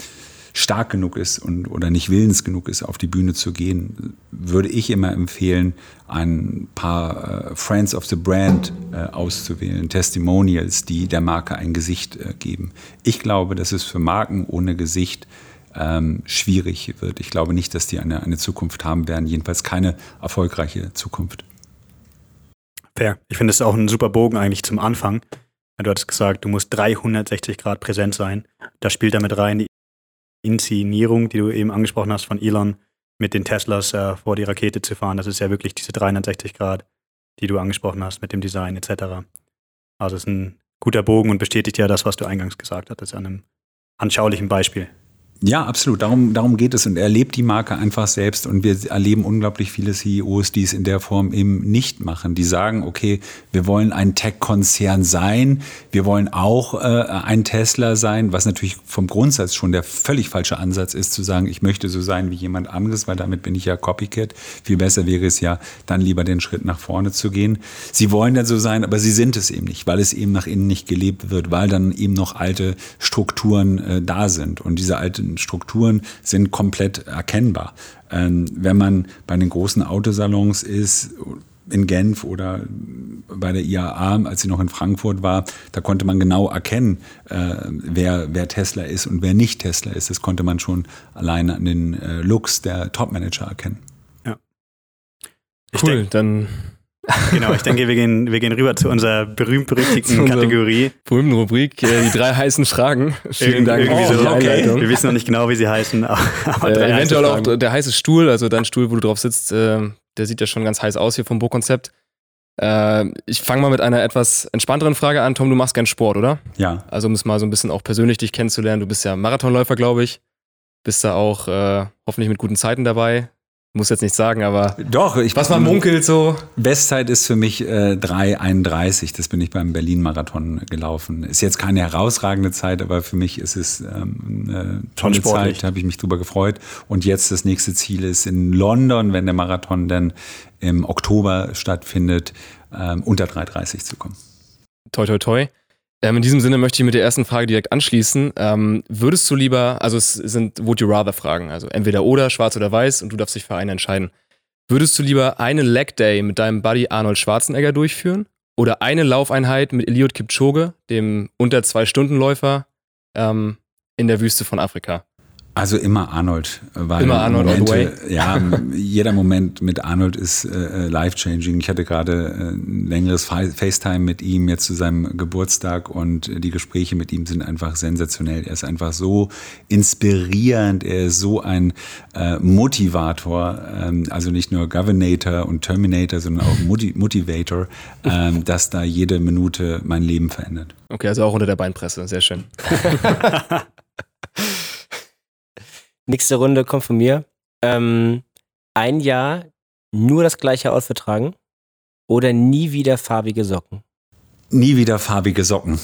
stark genug ist und, oder nicht willens genug ist, auf die Bühne zu gehen, würde ich immer empfehlen, ein paar äh, Friends of the Brand äh, auszuwählen, Testimonials, die der Marke ein Gesicht äh, geben. Ich glaube, dass es für Marken ohne Gesicht ähm, schwierig wird. Ich glaube nicht, dass die eine, eine Zukunft haben werden, jedenfalls keine erfolgreiche Zukunft. Fair. Ich finde es auch ein super Bogen eigentlich zum Anfang. Du hattest gesagt, du musst 360 Grad präsent sein. Da spielt damit rein Inszenierung, die du eben angesprochen hast von Elon, mit den Teslas äh, vor die Rakete zu fahren. Das ist ja wirklich diese 360 Grad, die du angesprochen hast mit dem Design etc. Also es ist ein guter Bogen und bestätigt ja das, was du eingangs gesagt hattest, an einem anschaulichen Beispiel. Ja, absolut. Darum, darum geht es. Und er lebt die Marke einfach selbst. Und wir erleben unglaublich viele CEOs, die es in der Form eben nicht machen. Die sagen, okay, wir wollen ein Tech-Konzern sein. Wir wollen auch äh, ein Tesla sein, was natürlich vom Grundsatz schon der völlig falsche Ansatz ist, zu sagen, ich möchte so sein wie jemand anderes, weil damit bin ich ja Copycat. Viel besser wäre es ja, dann lieber den Schritt nach vorne zu gehen. Sie wollen dann so sein, aber sie sind es eben nicht, weil es eben nach innen nicht gelebt wird, weil dann eben noch alte Strukturen äh, da sind. Und diese alten Strukturen sind komplett erkennbar. Ähm, wenn man bei den großen Autosalons ist, in Genf oder bei der IAA, als sie noch in Frankfurt war, da konnte man genau erkennen, äh, wer, wer Tesla ist und wer nicht Tesla ist. Das konnte man schon alleine an den äh, Looks der Topmanager erkennen. Ja. cool, dann Genau, ich denke, wir gehen, wir gehen rüber zu unserer berühmt-berüchtigten Kategorie. Berühmten Rubrik, äh, die drei heißen Fragen. Vielen Dank irgendwie die Einleitung. Wir wissen noch nicht genau, wie sie heißen. Aber, aber äh, eventuell auch der heiße Stuhl, also dein Stuhl, wo du drauf sitzt, äh, der sieht ja schon ganz heiß aus hier vom Bo-Konzept. Äh, ich fange mal mit einer etwas entspannteren Frage an. Tom, du machst gern Sport, oder? Ja. Also um es mal so ein bisschen auch persönlich dich kennenzulernen. Du bist ja Marathonläufer, glaube ich. Bist da auch äh, hoffentlich mit guten Zeiten dabei. Muss jetzt nicht sagen, aber. Doch, ich. Was man munkelt so. Bestzeit ist für mich äh, 3,31. Das bin ich beim Berlin-Marathon gelaufen. Ist jetzt keine herausragende Zeit, aber für mich ist es ähm, eine tolle Zeit. Da habe ich mich drüber gefreut. Und jetzt das nächste Ziel ist in London, wenn der Marathon dann im Oktober stattfindet, ähm, unter 3,30 zu kommen. Toi, toi, toi. Ähm, in diesem Sinne möchte ich mit der ersten Frage direkt anschließen. Ähm, würdest du lieber, also es sind Would You Rather Fragen, also entweder oder, schwarz oder weiß und du darfst dich für einen entscheiden. Würdest du lieber einen Leg Day mit deinem Buddy Arnold Schwarzenegger durchführen oder eine Laufeinheit mit Eliud Kipchoge, dem unter zwei Stunden Läufer ähm, in der Wüste von Afrika? Also immer Arnold. Weil immer Arnold Momente, Ja, jeder Moment mit Arnold ist äh, äh, life-changing. Ich hatte gerade äh, ein längeres FaceTime mit ihm jetzt zu seinem Geburtstag und die Gespräche mit ihm sind einfach sensationell. Er ist einfach so inspirierend, er ist so ein äh, Motivator, ähm, also nicht nur Governator und Terminator, sondern auch Motiv Motivator, ähm, dass da jede Minute mein Leben verändert. Okay, also auch unter der Beinpresse, sehr schön. Nächste Runde kommt von mir. Ähm, ein Jahr nur das gleiche Outfit tragen oder nie wieder farbige Socken? Nie wieder farbige Socken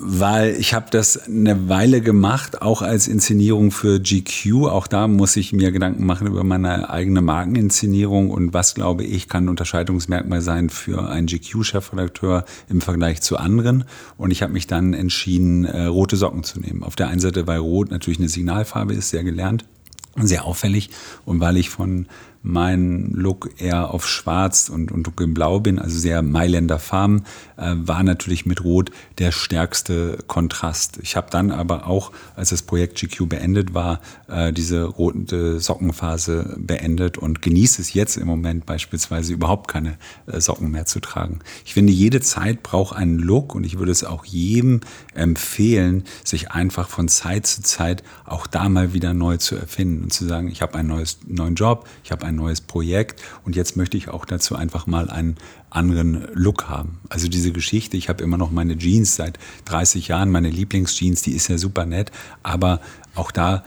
weil ich habe das eine Weile gemacht, auch als Inszenierung für GQ. Auch da muss ich mir Gedanken machen über meine eigene Markeninszenierung und was, glaube ich, kann ein Unterscheidungsmerkmal sein für einen GQ-Chefredakteur im Vergleich zu anderen. Und ich habe mich dann entschieden, äh, rote Socken zu nehmen. Auf der einen Seite, weil Rot natürlich eine Signalfarbe ist, sehr gelernt sehr auffällig und weil ich von mein Look eher auf Schwarz und, und bin, also sehr Mailänder Farben, äh, war natürlich mit Rot der stärkste Kontrast. Ich habe dann aber auch, als das Projekt GQ beendet war, äh, diese rote Sockenphase beendet und genieße es jetzt im Moment beispielsweise überhaupt keine äh, Socken mehr zu tragen. Ich finde, jede Zeit braucht einen Look und ich würde es auch jedem empfehlen, sich einfach von Zeit zu Zeit auch da mal wieder neu zu erfinden und zu sagen, ich habe einen neuen Job, ich habe ein neues Projekt und jetzt möchte ich auch dazu einfach mal einen anderen Look haben. Also diese Geschichte, ich habe immer noch meine Jeans seit 30 Jahren, meine Lieblingsjeans, die ist ja super nett, aber auch da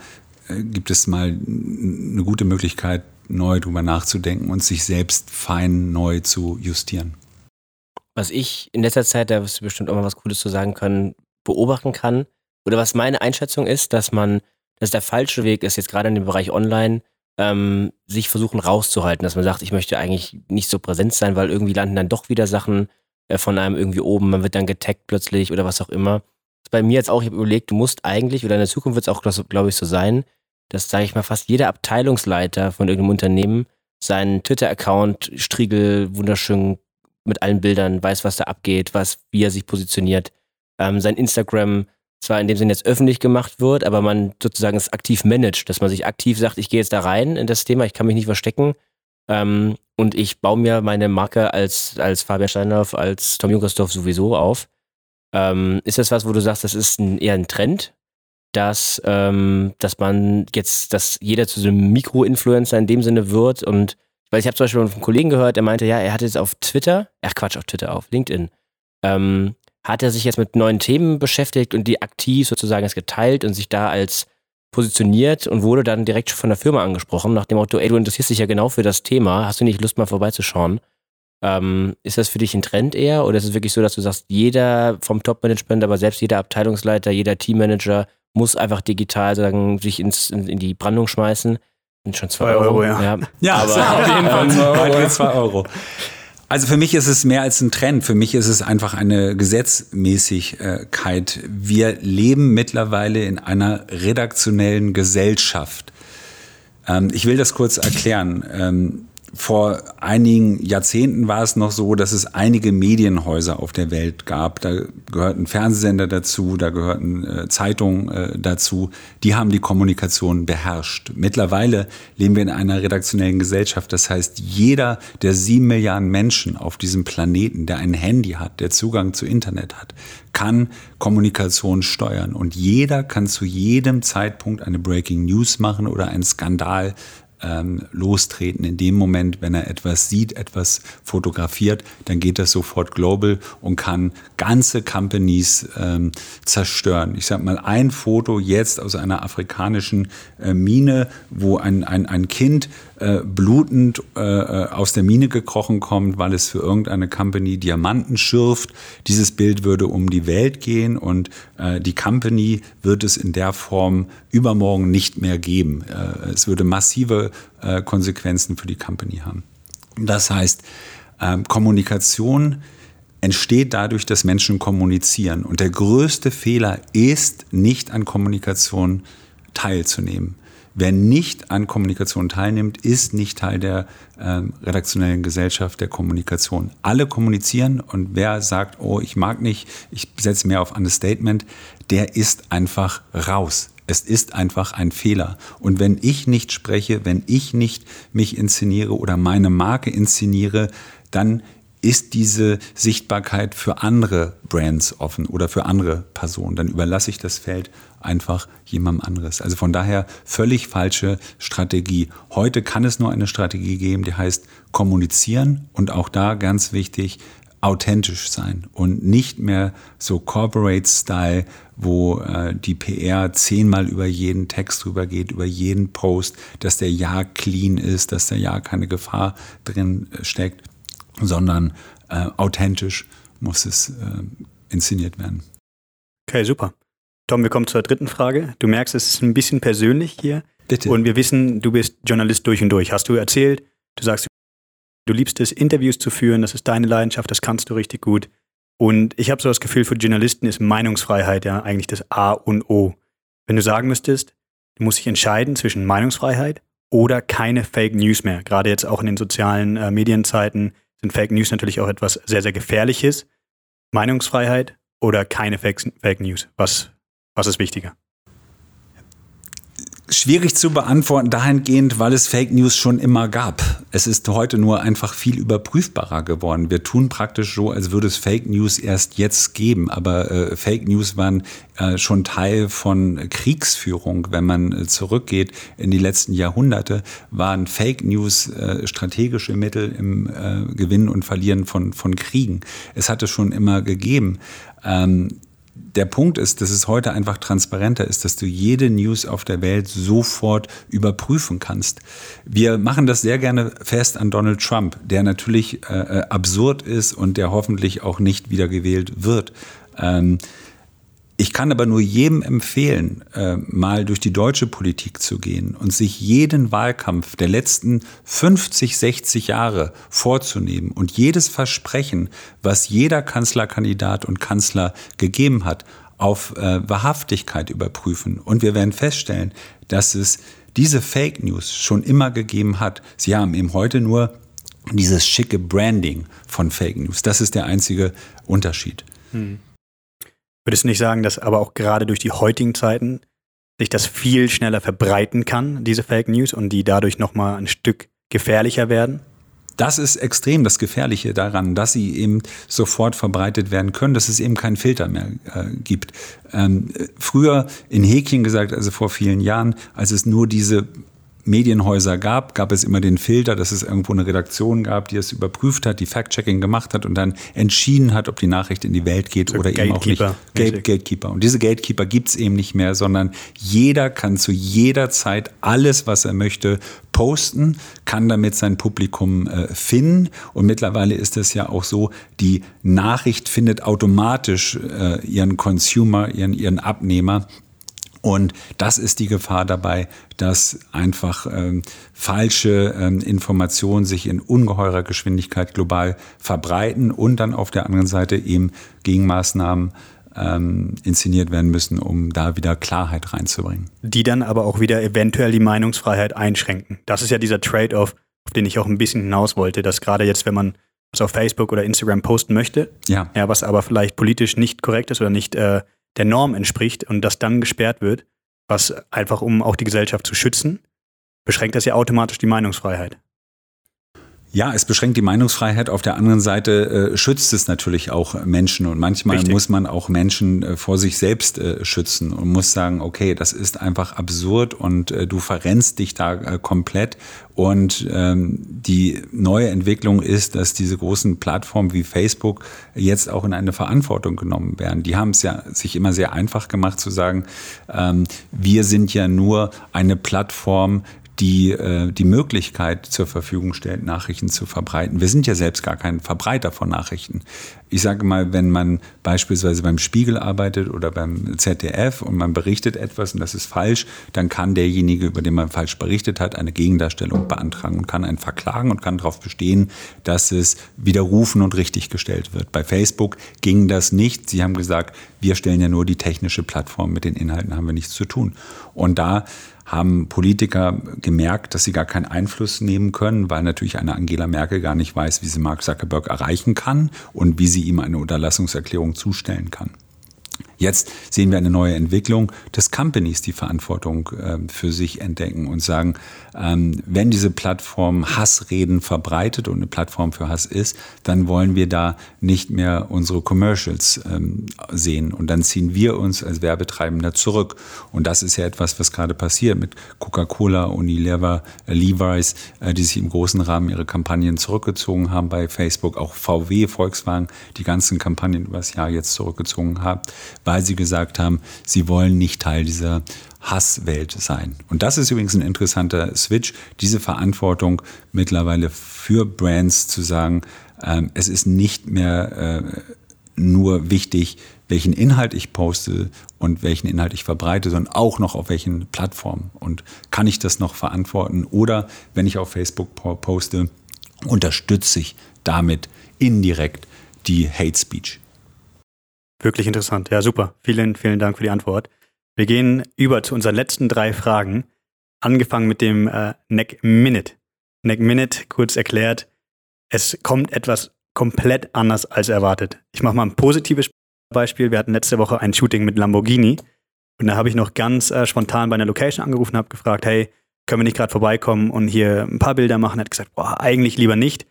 äh, gibt es mal eine gute Möglichkeit, neu drüber nachzudenken und sich selbst fein neu zu justieren. Was ich in letzter Zeit, da wirst du bestimmt auch mal was Cooles zu sagen können, beobachten kann, oder was meine Einschätzung ist, dass man, dass der falsche Weg ist, jetzt gerade in dem Bereich Online, ähm, sich versuchen rauszuhalten, dass man sagt, ich möchte eigentlich nicht so präsent sein, weil irgendwie landen dann doch wieder Sachen äh, von einem irgendwie oben, man wird dann getaggt plötzlich oder was auch immer. Bei mir jetzt auch, ich habe überlegt, du musst eigentlich, oder in der Zukunft wird es auch, glaube ich, so sein, dass, sage ich mal, fast jeder Abteilungsleiter von irgendeinem Unternehmen seinen Twitter-Account Striegel wunderschön mit allen Bildern, weiß, was da abgeht, was, wie er sich positioniert, ähm, sein Instagram zwar in dem Sinne jetzt öffentlich gemacht wird, aber man sozusagen es aktiv managt, dass man sich aktiv sagt, ich gehe jetzt da rein in das Thema, ich kann mich nicht verstecken ähm, und ich baue mir meine Marke als, als Fabian Steinhoff, als Tom Junkersdorf sowieso auf. Ähm, ist das was, wo du sagst, das ist ein, eher ein Trend, dass, ähm, dass man jetzt, dass jeder zu so einem Mikro-Influencer in dem Sinne wird und weil ich habe zum Beispiel von einem Kollegen gehört, der meinte, ja, er hat jetzt auf Twitter, ach Quatsch, auf Twitter, auf LinkedIn, ähm, hat er sich jetzt mit neuen Themen beschäftigt und die aktiv sozusagen jetzt geteilt und sich da als positioniert und wurde dann direkt von der Firma angesprochen, nach dem Motto, ey, du interessierst dich ja genau für das Thema, hast du nicht Lust mal vorbeizuschauen? Ähm, ist das für dich ein Trend eher oder ist es wirklich so, dass du sagst, jeder vom Top-Management, aber selbst jeder Abteilungsleiter, jeder Teammanager muss einfach digital sagen, sich ins, in, in die Brandung schmeißen? Sind schon zwei, Euro, Euro, ja. Ja, ja aber auf jeden Fall zwei Euro. Also für mich ist es mehr als ein Trend. Für mich ist es einfach eine Gesetzmäßigkeit. Wir leben mittlerweile in einer redaktionellen Gesellschaft. Ähm, ich will das kurz erklären. Vor einigen Jahrzehnten war es noch so, dass es einige Medienhäuser auf der Welt gab. Da gehörten Fernsehsender dazu, da gehörten äh, Zeitungen äh, dazu. Die haben die Kommunikation beherrscht. Mittlerweile leben wir in einer redaktionellen Gesellschaft. Das heißt, jeder der sieben Milliarden Menschen auf diesem Planeten, der ein Handy hat, der Zugang zu Internet hat, kann Kommunikation steuern. Und jeder kann zu jedem Zeitpunkt eine Breaking News machen oder einen Skandal ähm, lostreten. In dem Moment, wenn er etwas sieht, etwas fotografiert, dann geht das sofort global und kann ganze Companies ähm, zerstören. Ich sage mal, ein Foto jetzt aus einer afrikanischen äh, Mine, wo ein, ein, ein Kind äh, blutend äh, äh, aus der Mine gekrochen kommt, weil es für irgendeine Company Diamanten schürft. Dieses Bild würde um die Welt gehen und äh, die Company wird es in der Form übermorgen nicht mehr geben. Äh, es würde massive Konsequenzen für die Company haben. Das heißt, ähm, Kommunikation entsteht dadurch, dass Menschen kommunizieren. Und der größte Fehler ist, nicht an Kommunikation teilzunehmen. Wer nicht an Kommunikation teilnimmt, ist nicht Teil der ähm, redaktionellen Gesellschaft der Kommunikation. Alle kommunizieren und wer sagt, oh, ich mag nicht, ich setze mehr auf Understatement, der ist einfach raus. Es ist einfach ein Fehler. Und wenn ich nicht spreche, wenn ich nicht mich inszeniere oder meine Marke inszeniere, dann ist diese Sichtbarkeit für andere Brands offen oder für andere Personen. Dann überlasse ich das Feld einfach jemandem anderes. Also von daher völlig falsche Strategie. Heute kann es nur eine Strategie geben, die heißt kommunizieren und auch da ganz wichtig, authentisch sein und nicht mehr so Corporate-Style, wo äh, die PR zehnmal über jeden Text drüber geht, über jeden Post, dass der ja clean ist, dass der ja keine Gefahr drin äh, steckt, sondern äh, authentisch muss es äh, inszeniert werden. Okay, super. Tom, wir kommen zur dritten Frage. Du merkst, es ist ein bisschen persönlich hier. Bitte. Und wir wissen, du bist Journalist durch und durch. Hast du erzählt, du sagst, du liebst es, Interviews zu führen, das ist deine Leidenschaft, das kannst du richtig gut. Und ich habe so das Gefühl, für Journalisten ist Meinungsfreiheit ja eigentlich das A und O. Wenn du sagen müsstest, du musst dich entscheiden zwischen Meinungsfreiheit oder keine Fake News mehr. Gerade jetzt auch in den sozialen äh, Medienzeiten sind Fake News natürlich auch etwas sehr, sehr Gefährliches. Meinungsfreiheit oder keine Fake, Fake News? Was, was ist wichtiger? Schwierig zu beantworten dahingehend, weil es Fake News schon immer gab. Es ist heute nur einfach viel überprüfbarer geworden. Wir tun praktisch so, als würde es Fake News erst jetzt geben. Aber äh, Fake News waren äh, schon Teil von Kriegsführung. Wenn man äh, zurückgeht in die letzten Jahrhunderte, waren Fake News äh, strategische Mittel im äh, Gewinnen und Verlieren von, von Kriegen. Es hat es schon immer gegeben. Ähm, der Punkt ist, dass es heute einfach transparenter ist, dass du jede News auf der Welt sofort überprüfen kannst. Wir machen das sehr gerne fest an Donald Trump, der natürlich äh, äh absurd ist und der hoffentlich auch nicht wiedergewählt wird. Ähm, ich kann aber nur jedem empfehlen, äh, mal durch die deutsche Politik zu gehen und sich jeden Wahlkampf der letzten 50, 60 Jahre vorzunehmen und jedes Versprechen, was jeder Kanzlerkandidat und Kanzler gegeben hat, auf äh, Wahrhaftigkeit überprüfen. Und wir werden feststellen, dass es diese Fake News schon immer gegeben hat. Sie haben eben heute nur dieses schicke Branding von Fake News. Das ist der einzige Unterschied. Hm. Würdest du nicht sagen, dass aber auch gerade durch die heutigen Zeiten sich das viel schneller verbreiten kann, diese Fake News, und die dadurch nochmal ein Stück gefährlicher werden? Das ist extrem das Gefährliche daran, dass sie eben sofort verbreitet werden können, dass es eben keinen Filter mehr äh, gibt. Ähm, früher in Häkchen gesagt, also vor vielen Jahren, als es nur diese Medienhäuser gab, gab es immer den Filter, dass es irgendwo eine Redaktion gab, die es überprüft hat, die Fact-Checking gemacht hat und dann entschieden hat, ob die Nachricht in die Welt geht so oder Gatekeeper. eben auch nicht. Gate, Gatekeeper. Und diese Gatekeeper gibt es eben nicht mehr, sondern jeder kann zu jeder Zeit alles, was er möchte, posten, kann damit sein Publikum äh, finden. Und mittlerweile ist es ja auch so, die Nachricht findet automatisch äh, ihren Consumer, ihren, ihren Abnehmer und das ist die Gefahr dabei, dass einfach ähm, falsche ähm, Informationen sich in ungeheurer Geschwindigkeit global verbreiten und dann auf der anderen Seite eben Gegenmaßnahmen ähm, inszeniert werden müssen, um da wieder Klarheit reinzubringen. Die dann aber auch wieder eventuell die Meinungsfreiheit einschränken. Das ist ja dieser Trade-off, auf den ich auch ein bisschen hinaus wollte, dass gerade jetzt, wenn man was auf Facebook oder Instagram posten möchte, ja. ja was aber vielleicht politisch nicht korrekt ist oder nicht äh, der Norm entspricht und das dann gesperrt wird, was einfach um auch die Gesellschaft zu schützen, beschränkt das ja automatisch die Meinungsfreiheit. Ja, es beschränkt die Meinungsfreiheit. Auf der anderen Seite äh, schützt es natürlich auch Menschen. Und manchmal Richtig. muss man auch Menschen äh, vor sich selbst äh, schützen und muss sagen, okay, das ist einfach absurd und äh, du verrennst dich da äh, komplett. Und ähm, die neue Entwicklung ist, dass diese großen Plattformen wie Facebook jetzt auch in eine Verantwortung genommen werden. Die haben es ja sich immer sehr einfach gemacht zu sagen, ähm, wir sind ja nur eine Plattform, die äh, die Möglichkeit zur Verfügung stellt, Nachrichten zu verbreiten. Wir sind ja selbst gar kein Verbreiter von Nachrichten. Ich sage mal, wenn man beispielsweise beim Spiegel arbeitet oder beim ZDF und man berichtet etwas und das ist falsch, dann kann derjenige, über den man falsch berichtet hat, eine Gegendarstellung beantragen und kann einen verklagen und kann darauf bestehen, dass es widerrufen und richtig gestellt wird. Bei Facebook ging das nicht. Sie haben gesagt, wir stellen ja nur die technische Plattform, mit den Inhalten haben wir nichts zu tun. Und da haben Politiker gemerkt, dass sie gar keinen Einfluss nehmen können, weil natürlich eine Angela Merkel gar nicht weiß, wie sie Mark Zuckerberg erreichen kann und wie sie ihm eine Unterlassungserklärung zustellen kann. Jetzt sehen wir eine neue Entwicklung, dass Companies die Verantwortung äh, für sich entdecken und sagen, ähm, wenn diese Plattform Hassreden verbreitet und eine Plattform für Hass ist, dann wollen wir da nicht mehr unsere Commercials ähm, sehen. Und dann ziehen wir uns als Werbetreibender zurück. Und das ist ja etwas, was gerade passiert mit Coca-Cola, Unilever, äh, Levi's, äh, die sich im großen Rahmen ihre Kampagnen zurückgezogen haben bei Facebook, auch VW, Volkswagen, die ganzen Kampagnen über das Jahr jetzt zurückgezogen haben, weil sie gesagt haben, sie wollen nicht Teil dieser Hasswelt sein. Und das ist übrigens ein interessanter Switch, diese Verantwortung mittlerweile für Brands zu sagen, ähm, es ist nicht mehr äh, nur wichtig, welchen Inhalt ich poste und welchen Inhalt ich verbreite, sondern auch noch auf welchen Plattformen. Und kann ich das noch verantworten? Oder wenn ich auf Facebook poste, unterstütze ich damit indirekt die Hate Speech. Wirklich interessant. Ja, super. Vielen, vielen Dank für die Antwort. Wir gehen über zu unseren letzten drei Fragen. Angefangen mit dem äh, Neck Minute. Neck Minute, kurz erklärt, es kommt etwas komplett anders als erwartet. Ich mache mal ein positives Beispiel. Wir hatten letzte Woche ein Shooting mit Lamborghini und da habe ich noch ganz äh, spontan bei einer Location angerufen, habe gefragt, hey, können wir nicht gerade vorbeikommen und hier ein paar Bilder machen? Er hat gesagt, boah, eigentlich lieber nicht.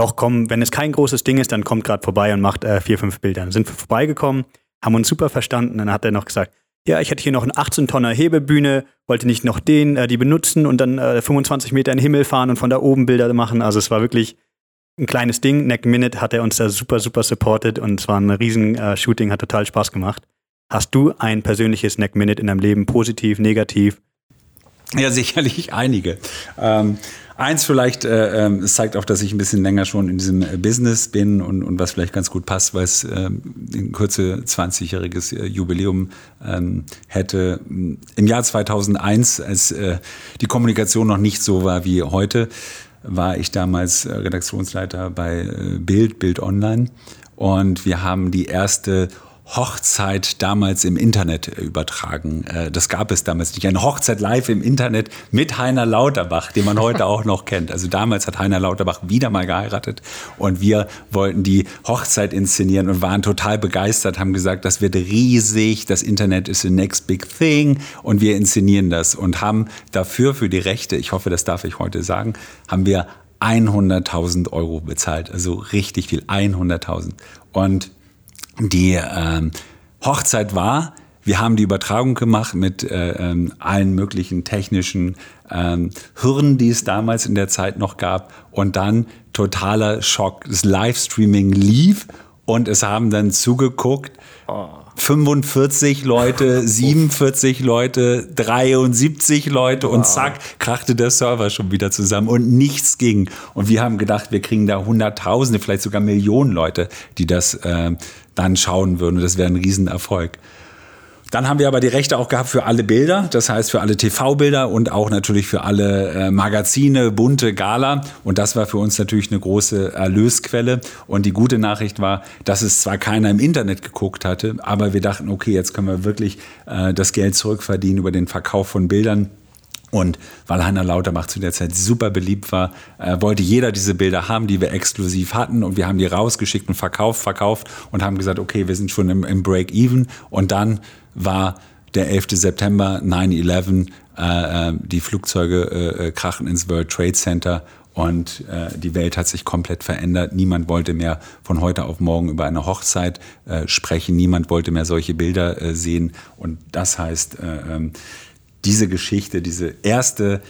Doch komm, wenn es kein großes Ding ist, dann kommt gerade vorbei und macht äh, vier, fünf Bilder. Dann sind wir vorbeigekommen, haben uns super verstanden. Dann hat er noch gesagt, ja, ich hätte hier noch eine 18-Tonner Hebebühne, wollte nicht noch den, äh, die benutzen und dann äh, 25 Meter in den Himmel fahren und von da oben Bilder machen. Also es war wirklich ein kleines Ding. Neck Minute hat er uns da super, super supported und es war ein riesen äh, Shooting, hat total Spaß gemacht. Hast du ein persönliches Neck Minute in deinem Leben, positiv, negativ? Ja, sicherlich einige. Ähm, Eins vielleicht, äh, äh, es zeigt auch, dass ich ein bisschen länger schon in diesem äh, Business bin und, und was vielleicht ganz gut passt, weil es äh, ein kurze 20-jähriges äh, Jubiläum ähm, hätte. Im Jahr 2001, als äh, die Kommunikation noch nicht so war wie heute, war ich damals äh, Redaktionsleiter bei äh, Bild, Bild Online. Und wir haben die erste Hochzeit damals im Internet übertragen. Äh, das gab es damals nicht. Eine Hochzeit live im Internet mit Heiner Lauterbach, den man heute auch noch kennt. Also damals hat Heiner Lauterbach wieder mal geheiratet und wir wollten die Hochzeit inszenieren und waren total begeistert, haben gesagt, das wird riesig, das Internet ist the next big thing und wir inszenieren das und haben dafür für die Rechte, ich hoffe, das darf ich heute sagen, haben wir 100.000 Euro bezahlt. Also richtig viel, 100.000. Und die ähm, Hochzeit war, wir haben die Übertragung gemacht mit äh, ähm, allen möglichen technischen ähm, Hürden, die es damals in der Zeit noch gab. Und dann totaler Schock. Das Livestreaming lief und es haben dann zugeguckt. Oh. 45 Leute, 47 Leute, 73 Leute und zack, krachte der Server schon wieder zusammen und nichts ging. Und wir haben gedacht, wir kriegen da Hunderttausende, vielleicht sogar Millionen Leute, die das äh, dann schauen würden. Und das wäre ein Riesenerfolg. Dann haben wir aber die Rechte auch gehabt für alle Bilder, das heißt für alle TV-Bilder und auch natürlich für alle äh, Magazine, bunte Gala. Und das war für uns natürlich eine große Erlösquelle. Und die gute Nachricht war, dass es zwar keiner im Internet geguckt hatte, aber wir dachten, okay, jetzt können wir wirklich äh, das Geld zurückverdienen über den Verkauf von Bildern. Und weil Heiner Lauterbach zu der Zeit super beliebt war, äh, wollte jeder diese Bilder haben, die wir exklusiv hatten. Und wir haben die rausgeschickt und verkauft, verkauft und haben gesagt, okay, wir sind schon im, im Break-Even. Und dann war der 11. September 9-11, äh, äh, die Flugzeuge äh, äh, krachen ins World Trade Center und äh, die Welt hat sich komplett verändert. Niemand wollte mehr von heute auf morgen über eine Hochzeit äh, sprechen. Niemand wollte mehr solche Bilder sehen. Und das heißt, äh, ähm, diese Geschichte, diese erste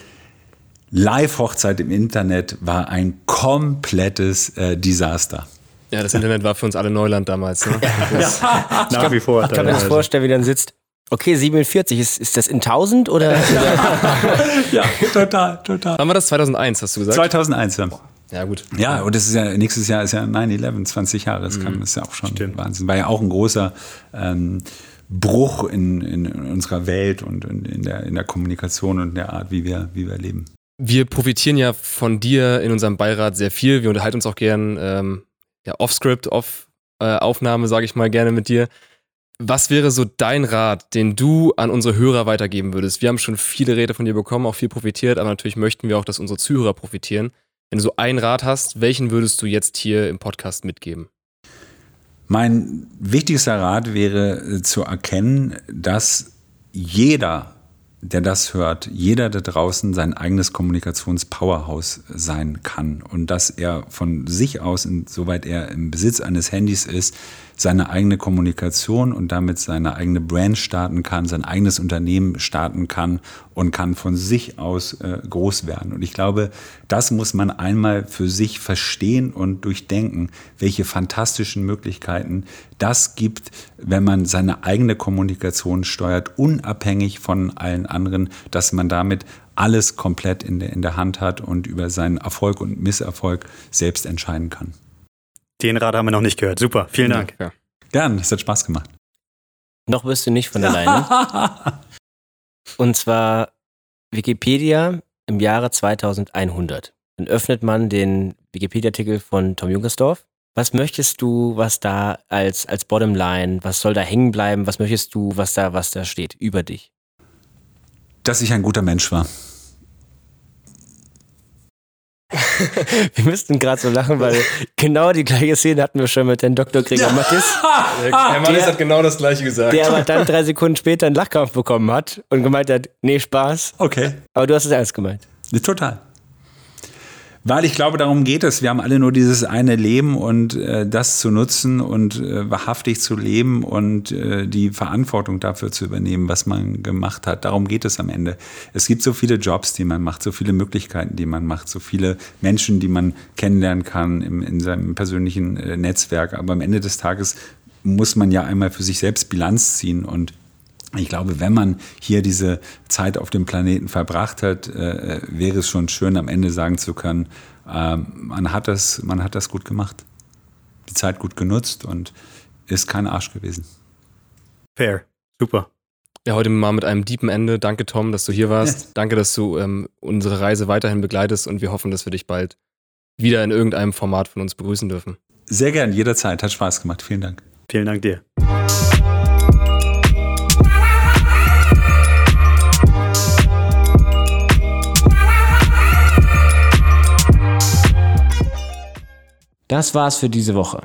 Live-Hochzeit im Internet war ein komplettes Desaster. Ja, das Internet war für uns alle Neuland damals. Ne? ja, nach wie vor. Ich kann mir das vorstellen, wie dann sitzt. Okay, 47, ist, ist das in 1000 oder? ja, total, total. Wann war das? 2001, hast du gesagt? 2001, ja. Ja, gut. Ja, und das ist ja, nächstes Jahr ist ja 9-11, 20 Jahre. Das, kann, das ist ja auch schon Stimmt. Wahnsinn. War ja auch ein großer ähm, Bruch in, in unserer Welt und in der, in der Kommunikation und der Art, wie wir, wie wir leben. Wir profitieren ja von dir in unserem Beirat sehr viel. Wir unterhalten uns auch gern ähm, ja, off-Script, off-Aufnahme, äh, sage ich mal gerne mit dir. Was wäre so dein Rat, den du an unsere Hörer weitergeben würdest? Wir haben schon viele Räte von dir bekommen, auch viel profitiert, aber natürlich möchten wir auch, dass unsere Zuhörer profitieren. Wenn du so einen Rat hast, welchen würdest du jetzt hier im Podcast mitgeben? Mein wichtigster Rat wäre äh, zu erkennen, dass jeder, der das hört, jeder da draußen sein eigenes Kommunikationspowerhouse sein kann und dass er von sich aus, insoweit er im Besitz eines Handys ist, seine eigene Kommunikation und damit seine eigene Brand starten kann, sein eigenes Unternehmen starten kann und kann von sich aus äh, groß werden. Und ich glaube, das muss man einmal für sich verstehen und durchdenken, welche fantastischen Möglichkeiten das gibt, wenn man seine eigene Kommunikation steuert, unabhängig von allen anderen, dass man damit alles komplett in der, in der Hand hat und über seinen Erfolg und Misserfolg selbst entscheiden kann. Den Rat haben wir noch nicht gehört. Super, vielen Dank. Ja. Gern, es hat Spaß gemacht. Noch bist du nicht von alleine. Und zwar Wikipedia im Jahre 2100. Dann öffnet man den Wikipedia-Artikel von Tom Junkersdorf. Was möchtest du, was da als, als Bottomline, was soll da hängen bleiben? Was möchtest du, was da, was da steht über dich? Dass ich ein guter Mensch war. wir müssten gerade so lachen, weil genau die gleiche Szene hatten wir schon mit dem Dr. Gregor ja. Mattis. Herr Mattis hat genau das gleiche gesagt. Der aber dann drei Sekunden später einen Lachkampf bekommen hat und gemeint hat, nee, Spaß. Okay. Aber du hast es ernst gemeint. Total. Weil ich glaube, darum geht es. Wir haben alle nur dieses eine Leben und äh, das zu nutzen und äh, wahrhaftig zu leben und äh, die Verantwortung dafür zu übernehmen, was man gemacht hat. Darum geht es am Ende. Es gibt so viele Jobs, die man macht, so viele Möglichkeiten, die man macht, so viele Menschen, die man kennenlernen kann im, in seinem persönlichen äh, Netzwerk. Aber am Ende des Tages muss man ja einmal für sich selbst Bilanz ziehen und ich glaube, wenn man hier diese Zeit auf dem Planeten verbracht hat, äh, wäre es schon schön, am Ende sagen zu können, äh, man, hat das, man hat das gut gemacht, die Zeit gut genutzt und ist kein Arsch gewesen. Fair, super. Ja, heute mal mit einem deepen Ende. Danke, Tom, dass du hier warst. Yes. Danke, dass du ähm, unsere Reise weiterhin begleitest und wir hoffen, dass wir dich bald wieder in irgendeinem Format von uns begrüßen dürfen. Sehr gern, jederzeit. Hat Spaß gemacht. Vielen Dank. Vielen Dank dir. Das war's für diese Woche.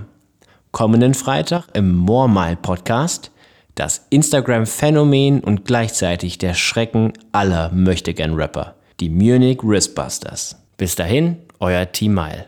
Kommenden Freitag im More Podcast das Instagram-Phänomen und gleichzeitig der Schrecken aller Möchtegern-Rapper, die Munich Wristbusters. Bis dahin, euer Team Mile.